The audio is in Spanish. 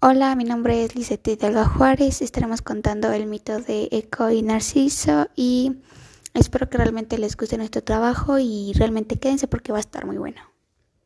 Hola, mi nombre es Lisette Hidalgo Juárez. Estaremos contando el mito de Eco y Narciso y espero que realmente les guste nuestro trabajo y realmente quédense porque va a estar muy bueno.